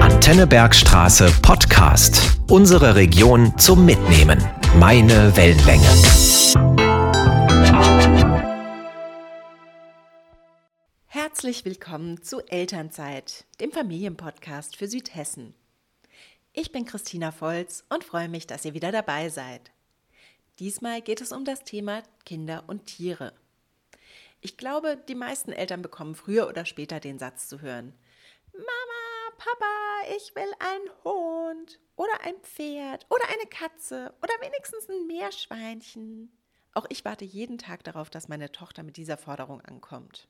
Antennebergstraße Podcast. Unsere Region zum Mitnehmen. Meine Wellenlänge. Herzlich willkommen zu Elternzeit, dem Familienpodcast für Südhessen. Ich bin Christina Volz und freue mich, dass ihr wieder dabei seid. Diesmal geht es um das Thema Kinder und Tiere. Ich glaube, die meisten Eltern bekommen früher oder später den Satz zu hören. Mama, Papa, ich will einen Hund oder ein Pferd oder eine Katze oder wenigstens ein Meerschweinchen. Auch ich warte jeden Tag darauf, dass meine Tochter mit dieser Forderung ankommt.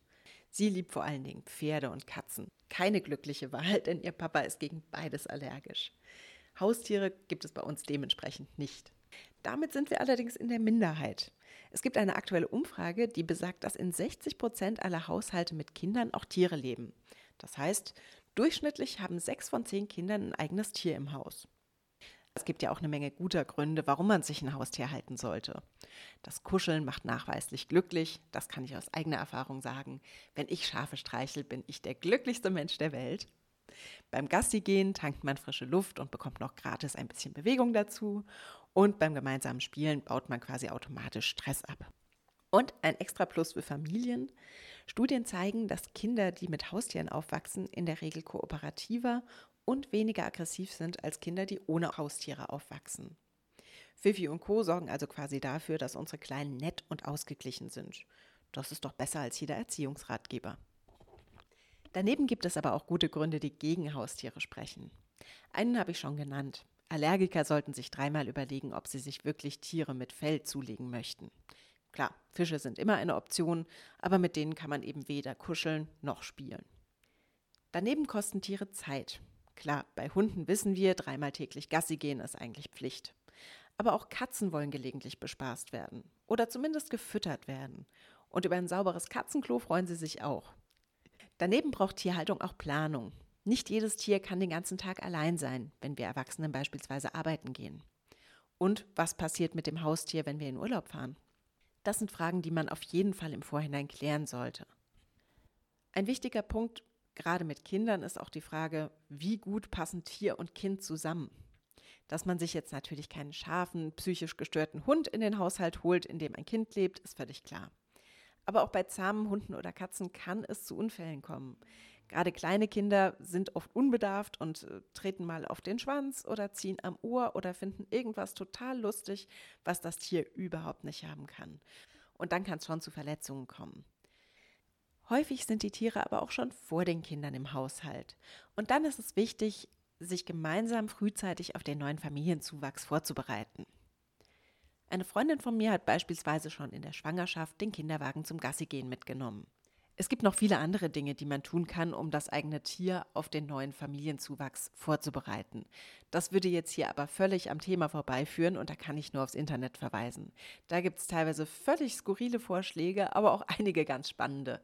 Sie liebt vor allen Dingen Pferde und Katzen. Keine glückliche Wahl, denn ihr Papa ist gegen beides allergisch. Haustiere gibt es bei uns dementsprechend nicht. Damit sind wir allerdings in der Minderheit. Es gibt eine aktuelle Umfrage, die besagt, dass in 60 Prozent aller Haushalte mit Kindern auch Tiere leben. Das heißt, durchschnittlich haben sechs von zehn Kindern ein eigenes Tier im Haus. Es gibt ja auch eine Menge guter Gründe, warum man sich ein Haustier halten sollte. Das Kuscheln macht nachweislich glücklich, das kann ich aus eigener Erfahrung sagen. Wenn ich Schafe streichel, bin ich der glücklichste Mensch der Welt. Beim Gassi gehen tankt man frische Luft und bekommt noch gratis ein bisschen Bewegung dazu. Und beim gemeinsamen Spielen baut man quasi automatisch Stress ab. Und ein extra Plus für Familien. Studien zeigen, dass Kinder, die mit Haustieren aufwachsen, in der Regel kooperativer und weniger aggressiv sind als Kinder, die ohne Haustiere aufwachsen. Fifi und Co. sorgen also quasi dafür, dass unsere Kleinen nett und ausgeglichen sind. Das ist doch besser als jeder Erziehungsratgeber. Daneben gibt es aber auch gute Gründe, die gegen Haustiere sprechen. Einen habe ich schon genannt. Allergiker sollten sich dreimal überlegen, ob sie sich wirklich Tiere mit Fell zulegen möchten. Klar, Fische sind immer eine Option, aber mit denen kann man eben weder kuscheln noch spielen. Daneben kosten Tiere Zeit. Klar, bei Hunden wissen wir, dreimal täglich Gassi gehen ist eigentlich Pflicht. Aber auch Katzen wollen gelegentlich bespaßt werden oder zumindest gefüttert werden. Und über ein sauberes Katzenklo freuen sie sich auch. Daneben braucht Tierhaltung auch Planung. Nicht jedes Tier kann den ganzen Tag allein sein, wenn wir Erwachsenen beispielsweise arbeiten gehen. Und was passiert mit dem Haustier, wenn wir in Urlaub fahren? Das sind Fragen, die man auf jeden Fall im Vorhinein klären sollte. Ein wichtiger Punkt, gerade mit Kindern, ist auch die Frage, wie gut passen Tier und Kind zusammen. Dass man sich jetzt natürlich keinen scharfen, psychisch gestörten Hund in den Haushalt holt, in dem ein Kind lebt, ist völlig klar. Aber auch bei zahmen Hunden oder Katzen kann es zu Unfällen kommen. Gerade kleine Kinder sind oft unbedarft und äh, treten mal auf den Schwanz oder ziehen am Ohr oder finden irgendwas total lustig, was das Tier überhaupt nicht haben kann. Und dann kann es schon zu Verletzungen kommen. Häufig sind die Tiere aber auch schon vor den Kindern im Haushalt. Und dann ist es wichtig, sich gemeinsam frühzeitig auf den neuen Familienzuwachs vorzubereiten. Eine Freundin von mir hat beispielsweise schon in der Schwangerschaft den Kinderwagen zum Gassigehen mitgenommen. Es gibt noch viele andere Dinge, die man tun kann, um das eigene Tier auf den neuen Familienzuwachs vorzubereiten. Das würde jetzt hier aber völlig am Thema vorbeiführen und da kann ich nur aufs Internet verweisen. Da gibt es teilweise völlig skurrile Vorschläge, aber auch einige ganz spannende.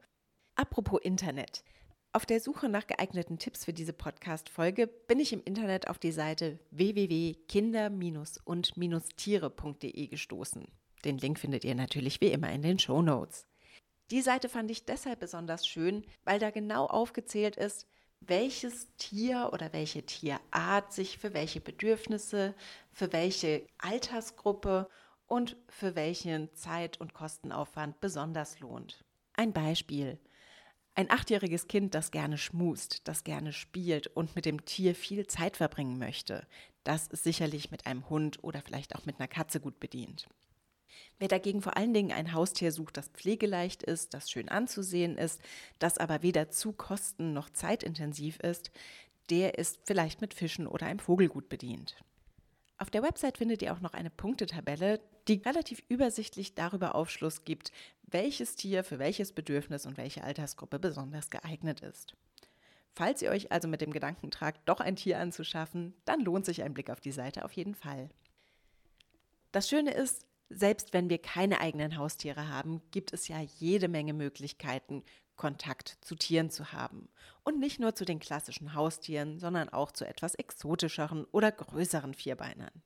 Apropos Internet. Auf der Suche nach geeigneten Tipps für diese Podcast-Folge bin ich im Internet auf die Seite www.kinder-und-tiere.de gestoßen. Den Link findet ihr natürlich wie immer in den Show Notes. Die Seite fand ich deshalb besonders schön, weil da genau aufgezählt ist, welches Tier oder welche Tierart sich für welche Bedürfnisse, für welche Altersgruppe und für welchen Zeit- und Kostenaufwand besonders lohnt. Ein Beispiel. Ein achtjähriges Kind, das gerne schmust, das gerne spielt und mit dem Tier viel Zeit verbringen möchte, das ist sicherlich mit einem Hund oder vielleicht auch mit einer Katze gut bedient. Wer dagegen vor allen Dingen ein Haustier sucht, das pflegeleicht ist, das schön anzusehen ist, das aber weder zu kosten- noch zeitintensiv ist, der ist vielleicht mit Fischen oder einem Vogel gut bedient. Auf der Website findet ihr auch noch eine Punktetabelle, die relativ übersichtlich darüber Aufschluss gibt, welches Tier für welches Bedürfnis und welche Altersgruppe besonders geeignet ist. Falls ihr euch also mit dem Gedanken tragt, doch ein Tier anzuschaffen, dann lohnt sich ein Blick auf die Seite auf jeden Fall. Das Schöne ist, selbst wenn wir keine eigenen Haustiere haben, gibt es ja jede Menge Möglichkeiten, Kontakt zu Tieren zu haben. Und nicht nur zu den klassischen Haustieren, sondern auch zu etwas exotischeren oder größeren Vierbeinern.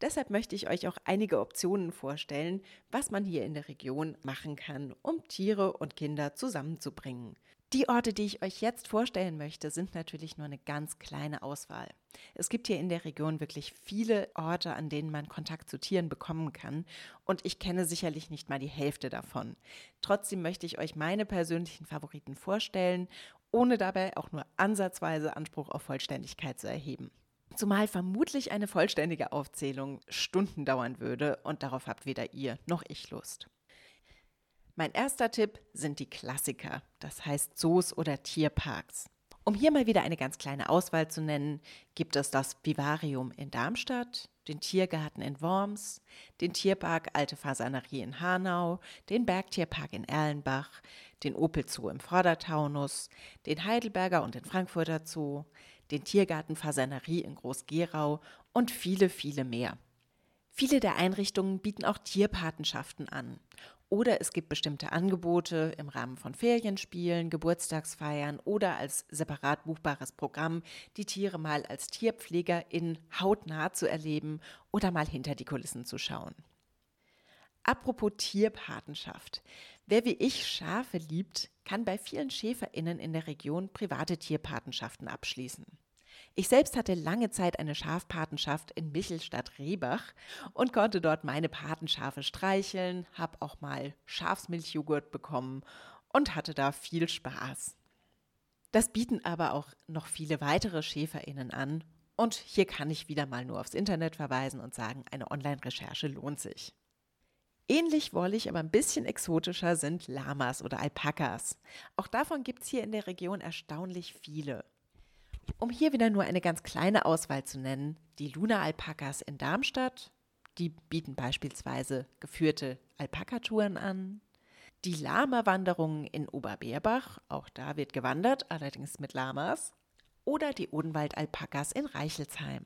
Deshalb möchte ich euch auch einige Optionen vorstellen, was man hier in der Region machen kann, um Tiere und Kinder zusammenzubringen. Die Orte, die ich euch jetzt vorstellen möchte, sind natürlich nur eine ganz kleine Auswahl. Es gibt hier in der Region wirklich viele Orte, an denen man Kontakt zu Tieren bekommen kann und ich kenne sicherlich nicht mal die Hälfte davon. Trotzdem möchte ich euch meine persönlichen Favoriten vorstellen, ohne dabei auch nur ansatzweise Anspruch auf Vollständigkeit zu erheben. Zumal vermutlich eine vollständige Aufzählung Stunden dauern würde und darauf habt weder ihr noch ich Lust. Mein erster Tipp sind die Klassiker, das heißt Zoos oder Tierparks. Um hier mal wieder eine ganz kleine Auswahl zu nennen, gibt es das Vivarium in Darmstadt, den Tiergarten in Worms, den Tierpark Alte Fasanerie in Hanau, den Bergtierpark in Erlenbach, den Opel Zoo im Vordertaunus, den Heidelberger und den Frankfurter Zoo, den Tiergarten Fasanerie in Groß-Gerau und viele, viele mehr. Viele der Einrichtungen bieten auch Tierpatenschaften an oder es gibt bestimmte Angebote im Rahmen von Ferienspielen, Geburtstagsfeiern oder als separat buchbares Programm, die Tiere mal als Tierpfleger in hautnah zu erleben oder mal hinter die Kulissen zu schauen. Apropos Tierpatenschaft. Wer wie ich Schafe liebt, kann bei vielen Schäferinnen in der Region private Tierpatenschaften abschließen. Ich selbst hatte lange Zeit eine Schafpatenschaft in Michelstadt-Rehbach und konnte dort meine Patenschafe streicheln, habe auch mal Schafsmilchjoghurt bekommen und hatte da viel Spaß. Das bieten aber auch noch viele weitere SchäferInnen an und hier kann ich wieder mal nur aufs Internet verweisen und sagen, eine Online-Recherche lohnt sich. Ähnlich wollig, aber ein bisschen exotischer sind Lamas oder Alpakas. Auch davon gibt es hier in der Region erstaunlich viele. Um hier wieder nur eine ganz kleine Auswahl zu nennen, die Luna-Alpakas in Darmstadt, die bieten beispielsweise geführte Alpakatouren an. Die Lama-Wanderungen in Oberbeerbach, auch da wird gewandert, allerdings mit Lamas. Oder die Odenwald-Alpakas in Reichelsheim.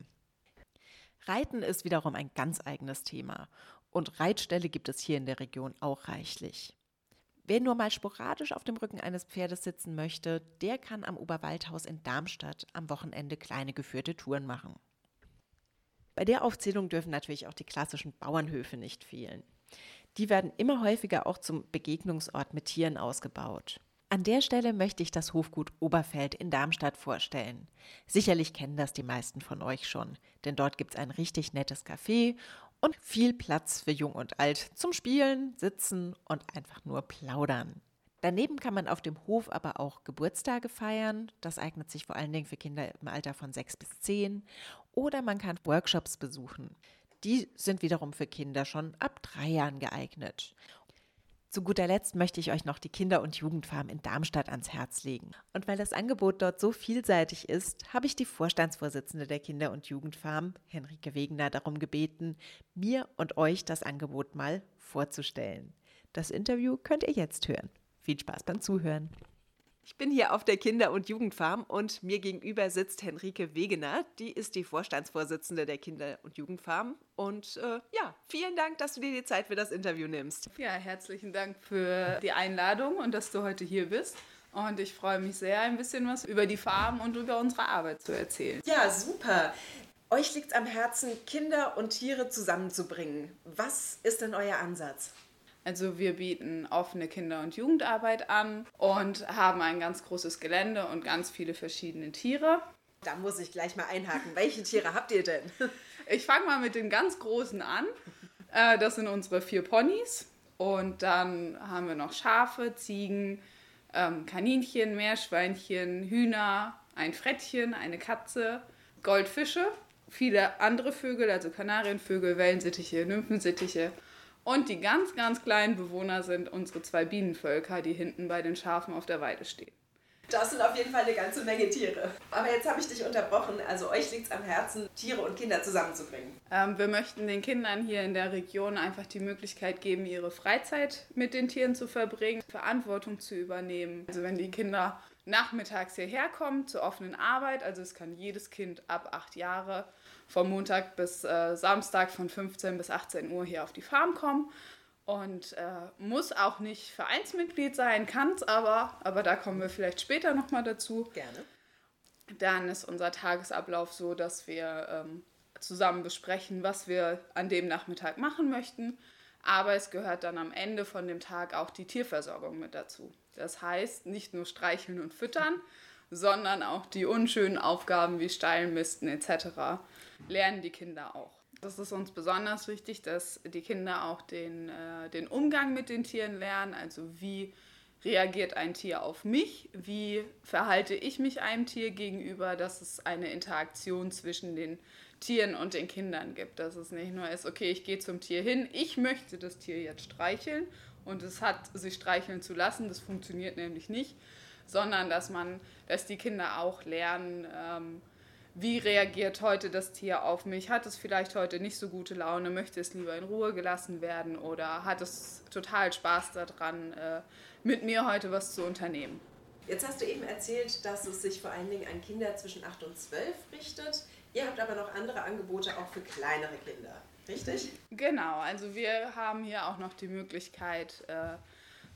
Reiten ist wiederum ein ganz eigenes Thema und Reitställe gibt es hier in der Region auch reichlich. Wer nur mal sporadisch auf dem Rücken eines Pferdes sitzen möchte, der kann am Oberwaldhaus in Darmstadt am Wochenende kleine geführte Touren machen. Bei der Aufzählung dürfen natürlich auch die klassischen Bauernhöfe nicht fehlen. Die werden immer häufiger auch zum Begegnungsort mit Tieren ausgebaut. An der Stelle möchte ich das Hofgut Oberfeld in Darmstadt vorstellen. Sicherlich kennen das die meisten von euch schon, denn dort gibt es ein richtig nettes Café und viel Platz für Jung und Alt zum Spielen, Sitzen und einfach nur plaudern. Daneben kann man auf dem Hof aber auch Geburtstage feiern. Das eignet sich vor allen Dingen für Kinder im Alter von sechs bis zehn. Oder man kann Workshops besuchen. Die sind wiederum für Kinder schon ab drei Jahren geeignet. Zu guter Letzt möchte ich euch noch die Kinder- und Jugendfarm in Darmstadt ans Herz legen. Und weil das Angebot dort so vielseitig ist, habe ich die Vorstandsvorsitzende der Kinder- und Jugendfarm, Henrike Wegener, darum gebeten, mir und euch das Angebot mal vorzustellen. Das Interview könnt ihr jetzt hören. Viel Spaß beim Zuhören. Ich bin hier auf der Kinder- und Jugendfarm und mir gegenüber sitzt Henrike Wegener. Die ist die Vorstandsvorsitzende der Kinder- und Jugendfarm. Und äh, ja, vielen Dank, dass du dir die Zeit für das Interview nimmst. Ja, herzlichen Dank für die Einladung und dass du heute hier bist. Und ich freue mich sehr, ein bisschen was über die Farm und über unsere Arbeit zu erzählen. Ja, super. Euch liegt es am Herzen, Kinder und Tiere zusammenzubringen. Was ist denn euer Ansatz? Also wir bieten offene Kinder- und Jugendarbeit an und haben ein ganz großes Gelände und ganz viele verschiedene Tiere. Da muss ich gleich mal einhaken. Welche Tiere habt ihr denn? Ich fange mal mit den ganz großen an. Äh, das sind unsere vier Ponys. Und dann haben wir noch Schafe, Ziegen, ähm, Kaninchen, Meerschweinchen, Hühner, ein Frettchen, eine Katze, Goldfische, viele andere Vögel, also Kanarienvögel, Wellensittiche, Nymphensittiche und die ganz, ganz kleinen Bewohner sind unsere zwei Bienenvölker, die hinten bei den Schafen auf der Weide stehen. Das sind auf jeden Fall eine ganze Menge Tiere. Aber jetzt habe ich dich unterbrochen. Also euch liegt es am Herzen, Tiere und Kinder zusammenzubringen. Ähm, wir möchten den Kindern hier in der Region einfach die Möglichkeit geben, ihre Freizeit mit den Tieren zu verbringen, Verantwortung zu übernehmen. Also wenn die Kinder nachmittags hierher kommen zur offenen Arbeit, also es kann jedes Kind ab acht Jahre von Montag bis äh, Samstag von 15 bis 18 Uhr hier auf die Farm kommen und äh, muss auch nicht Vereinsmitglied sein, kann es aber, aber da kommen wir vielleicht später nochmal dazu. Gerne. Dann ist unser Tagesablauf so, dass wir ähm, zusammen besprechen, was wir an dem Nachmittag machen möchten. Aber es gehört dann am Ende von dem Tag auch die Tierversorgung mit dazu. Das heißt, nicht nur streicheln und füttern, sondern auch die unschönen Aufgaben wie Steilmisten etc. lernen die Kinder auch. Das ist uns besonders wichtig, dass die Kinder auch den, äh, den Umgang mit den Tieren lernen, also wie reagiert ein Tier auf mich, wie verhalte ich mich einem Tier gegenüber, dass es eine Interaktion zwischen den Tieren und den Kindern gibt. Dass es nicht nur ist, okay, ich gehe zum Tier hin, ich möchte das Tier jetzt streicheln und es hat sich streicheln zu lassen, das funktioniert nämlich nicht, sondern dass man, dass die Kinder auch lernen, ähm, wie reagiert heute das Tier auf mich? Hat es vielleicht heute nicht so gute Laune? Möchte es lieber in Ruhe gelassen werden? Oder hat es total Spaß daran, äh, mit mir heute was zu unternehmen? Jetzt hast du eben erzählt, dass es sich vor allen Dingen an Kinder zwischen 8 und 12 richtet. Ihr habt aber noch andere Angebote auch für kleinere Kinder, richtig? Genau, also wir haben hier auch noch die Möglichkeit, äh,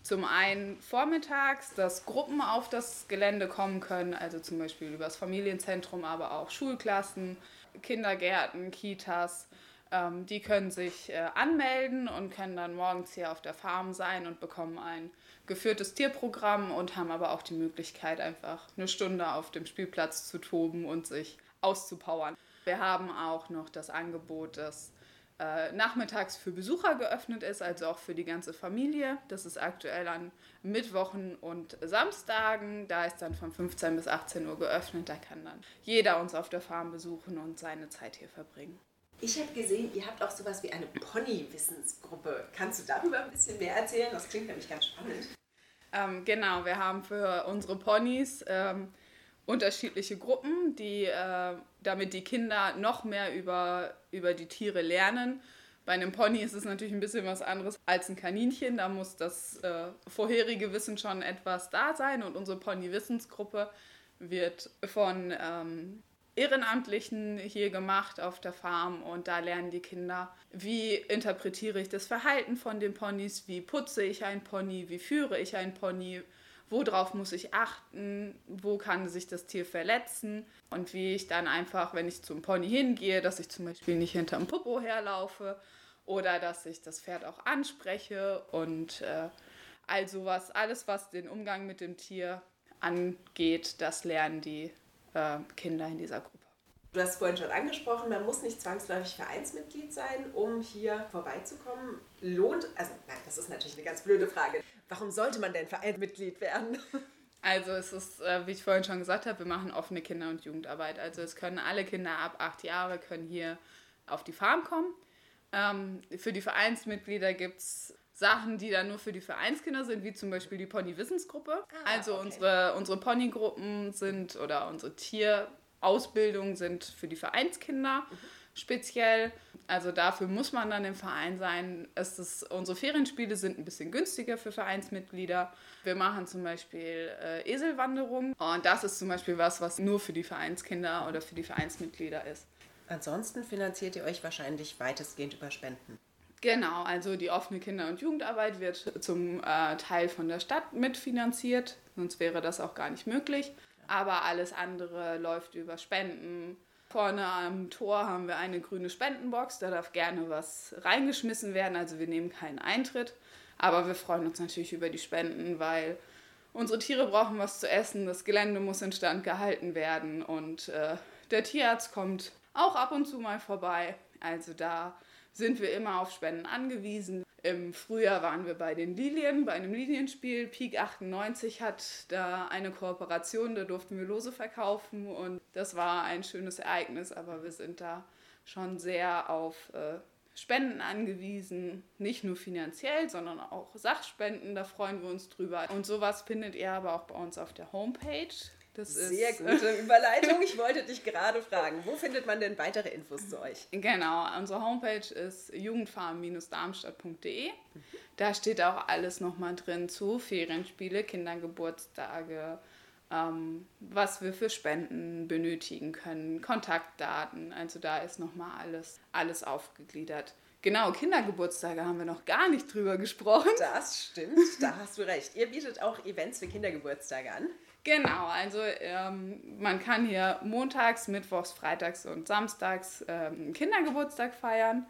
zum einen vormittags, dass Gruppen auf das Gelände kommen können, also zum Beispiel über das Familienzentrum, aber auch Schulklassen, Kindergärten, Kitas. Ähm, die können sich äh, anmelden und können dann morgens hier auf der Farm sein und bekommen ein geführtes Tierprogramm und haben aber auch die Möglichkeit, einfach eine Stunde auf dem Spielplatz zu toben und sich auszupowern. Wir haben auch noch das Angebot, dass äh, nachmittags für Besucher geöffnet ist, also auch für die ganze Familie. Das ist aktuell an Mittwochen und Samstagen. Da ist dann von 15 bis 18 Uhr geöffnet. Da kann dann jeder uns auf der Farm besuchen und seine Zeit hier verbringen. Ich habe gesehen, ihr habt auch sowas wie eine Pony-Wissensgruppe. Kannst du darüber ein bisschen mehr erzählen? Das klingt nämlich ganz spannend. Ähm, genau, wir haben für unsere Ponys ähm, unterschiedliche Gruppen, die, äh, damit die Kinder noch mehr über, über die Tiere lernen. Bei einem Pony ist es natürlich ein bisschen was anderes als ein Kaninchen. Da muss das äh, vorherige Wissen schon etwas da sein. Und unsere Pony-Wissensgruppe wird von ähm, Ehrenamtlichen hier gemacht auf der Farm. Und da lernen die Kinder, wie interpretiere ich das Verhalten von den Ponys, wie putze ich ein Pony, wie führe ich ein Pony, worauf muss ich achten, wo kann sich das Tier verletzen und wie ich dann einfach, wenn ich zum Pony hingehe, dass ich zum Beispiel nicht hinterm Popo herlaufe oder dass ich das Pferd auch anspreche und äh, all sowas, alles was den Umgang mit dem Tier angeht, das lernen die äh, Kinder in dieser Gruppe. Du hast vorhin schon angesprochen, man muss nicht zwangsläufig Vereinsmitglied sein, um hier vorbeizukommen. Lohnt, also nein, das ist natürlich eine ganz blöde Frage. Warum sollte man denn Vereinsmitglied werden? Also es ist, äh, wie ich vorhin schon gesagt habe, wir machen offene Kinder- und Jugendarbeit. Also es können alle Kinder ab acht Jahre können hier auf die Farm kommen. Ähm, für die Vereinsmitglieder gibt es Sachen, die dann nur für die Vereinskinder sind, wie zum Beispiel die Pony-Wissensgruppe. Ah, also okay. unsere, unsere Ponygruppen sind oder unsere Tierausbildungen sind für die Vereinskinder. Mhm speziell. Also dafür muss man dann im Verein sein. Es ist, unsere Ferienspiele sind ein bisschen günstiger für Vereinsmitglieder. Wir machen zum Beispiel äh, Eselwanderung und das ist zum Beispiel was, was nur für die Vereinskinder oder für die Vereinsmitglieder ist. Ansonsten finanziert ihr euch wahrscheinlich weitestgehend über Spenden. Genau, also die offene Kinder- und Jugendarbeit wird zum äh, Teil von der Stadt mitfinanziert, sonst wäre das auch gar nicht möglich. Aber alles andere läuft über Spenden, Vorne am Tor haben wir eine grüne Spendenbox, da darf gerne was reingeschmissen werden, also wir nehmen keinen Eintritt. Aber wir freuen uns natürlich über die Spenden, weil unsere Tiere brauchen was zu essen, das Gelände muss instand gehalten werden und äh, der Tierarzt kommt auch ab und zu mal vorbei. Also da sind wir immer auf Spenden angewiesen. Im Frühjahr waren wir bei den Lilien, bei einem Lilienspiel. Peak 98 hat da eine Kooperation, da durften wir Lose verkaufen und das war ein schönes Ereignis, aber wir sind da schon sehr auf äh, Spenden angewiesen, nicht nur finanziell, sondern auch Sachspenden, da freuen wir uns drüber. Und sowas findet ihr aber auch bei uns auf der Homepage das Sehr gute Überleitung. Ich wollte dich gerade fragen, wo findet man denn weitere Infos zu euch? Genau, unsere Homepage ist jugendfarm-darmstadt.de. Da steht auch alles nochmal drin zu Ferienspiele, Kindergeburtstage, ähm, was wir für Spenden benötigen können, Kontaktdaten. Also da ist nochmal alles, alles aufgegliedert. Genau, Kindergeburtstage haben wir noch gar nicht drüber gesprochen. Das stimmt, da hast du recht. Ihr bietet auch Events für Kindergeburtstage an. Genau, also ähm, man kann hier montags, mittwochs, freitags und samstags ähm, Kindergeburtstag feiern.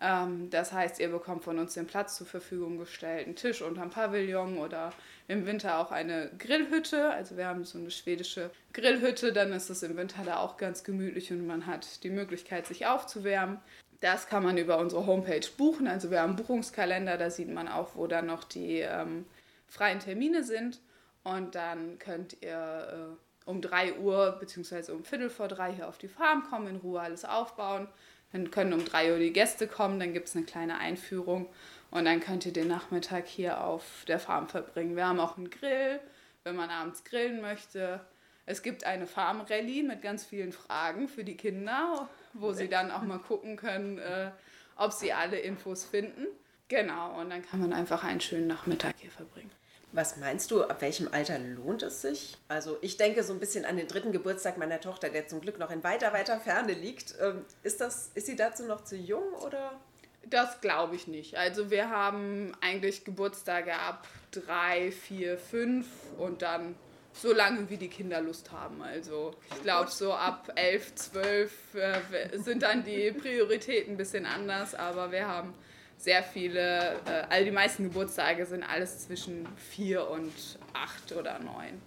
Ähm, das heißt, ihr bekommt von uns den Platz zur Verfügung gestellt, einen Tisch unterm Pavillon oder im Winter auch eine Grillhütte. Also wir haben so eine schwedische Grillhütte, dann ist es im Winter da auch ganz gemütlich und man hat die Möglichkeit, sich aufzuwärmen. Das kann man über unsere Homepage buchen. Also wir haben einen Buchungskalender, da sieht man auch, wo dann noch die ähm, freien Termine sind. Und dann könnt ihr äh, um 3 Uhr bzw. um Viertel vor drei hier auf die Farm kommen, in Ruhe alles aufbauen. Dann können um 3 Uhr die Gäste kommen, dann gibt es eine kleine Einführung und dann könnt ihr den Nachmittag hier auf der Farm verbringen. Wir haben auch einen Grill, wenn man abends grillen möchte. Es gibt eine Farm-Rallye mit ganz vielen Fragen für die Kinder, wo sie dann auch mal gucken können, äh, ob sie alle Infos finden. Genau, und dann kann man einfach einen schönen Nachmittag hier verbringen. Was meinst du, ab welchem Alter lohnt es sich? Also ich denke so ein bisschen an den dritten Geburtstag meiner Tochter, der zum Glück noch in weiter, weiter Ferne liegt. Ähm, ist, das, ist sie dazu noch zu jung oder? Das glaube ich nicht. Also wir haben eigentlich Geburtstage ab drei, vier, fünf und dann so lange, wie die Kinder Lust haben. Also ich glaube, so ab elf, zwölf äh, sind dann die Prioritäten ein bisschen anders, aber wir haben sehr viele, äh, all die meisten Geburtstage sind alles zwischen vier und acht oder neun.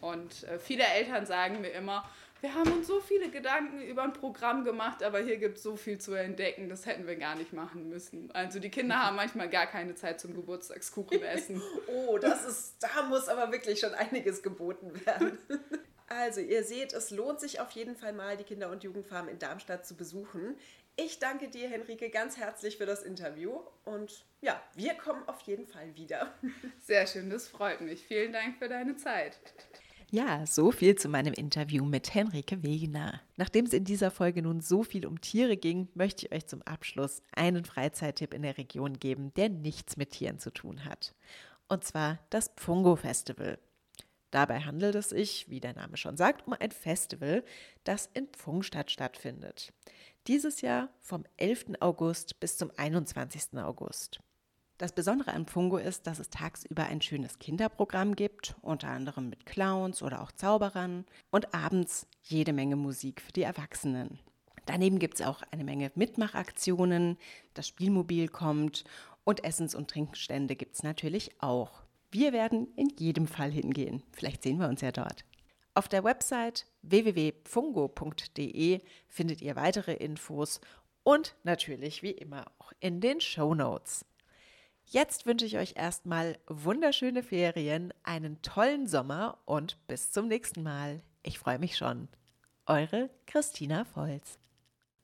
Und äh, viele Eltern sagen mir immer, wir haben uns so viele Gedanken über ein Programm gemacht, aber hier gibt es so viel zu entdecken, das hätten wir gar nicht machen müssen. Also die Kinder haben manchmal gar keine Zeit zum Geburtstagskuchen essen. oh, das ist, da muss aber wirklich schon einiges geboten werden. Also, ihr seht, es lohnt sich auf jeden Fall mal, die Kinder- und Jugendfarm in Darmstadt zu besuchen. Ich danke dir, Henrike, ganz herzlich für das Interview. Und ja, wir kommen auf jeden Fall wieder. Sehr schön, das freut mich. Vielen Dank für deine Zeit. Ja, so viel zu meinem Interview mit Henrike Wegener. Nachdem es in dieser Folge nun so viel um Tiere ging, möchte ich euch zum Abschluss einen Freizeittipp in der Region geben, der nichts mit Tieren zu tun hat. Und zwar das Pfungo Festival. Dabei handelt es sich, wie der Name schon sagt, um ein Festival, das in Pfungstadt stattfindet. Dieses Jahr vom 11. August bis zum 21. August. Das Besondere an Pfungo ist, dass es tagsüber ein schönes Kinderprogramm gibt, unter anderem mit Clowns oder auch Zauberern und abends jede Menge Musik für die Erwachsenen. Daneben gibt es auch eine Menge Mitmachaktionen, das Spielmobil kommt und Essens- und Trinkstände gibt es natürlich auch. Wir werden in jedem Fall hingehen. Vielleicht sehen wir uns ja dort. Auf der Website www.fungo.de findet ihr weitere Infos und natürlich wie immer auch in den Show Notes. Jetzt wünsche ich euch erstmal wunderschöne Ferien, einen tollen Sommer und bis zum nächsten Mal. Ich freue mich schon. Eure Christina Volz.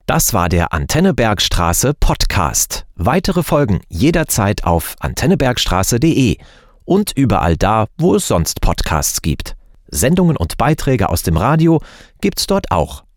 Das war der Antennebergstraße Podcast. Weitere Folgen jederzeit auf antennebergstraße.de und überall da, wo es sonst Podcasts gibt. Sendungen und Beiträge aus dem Radio gibt's dort auch.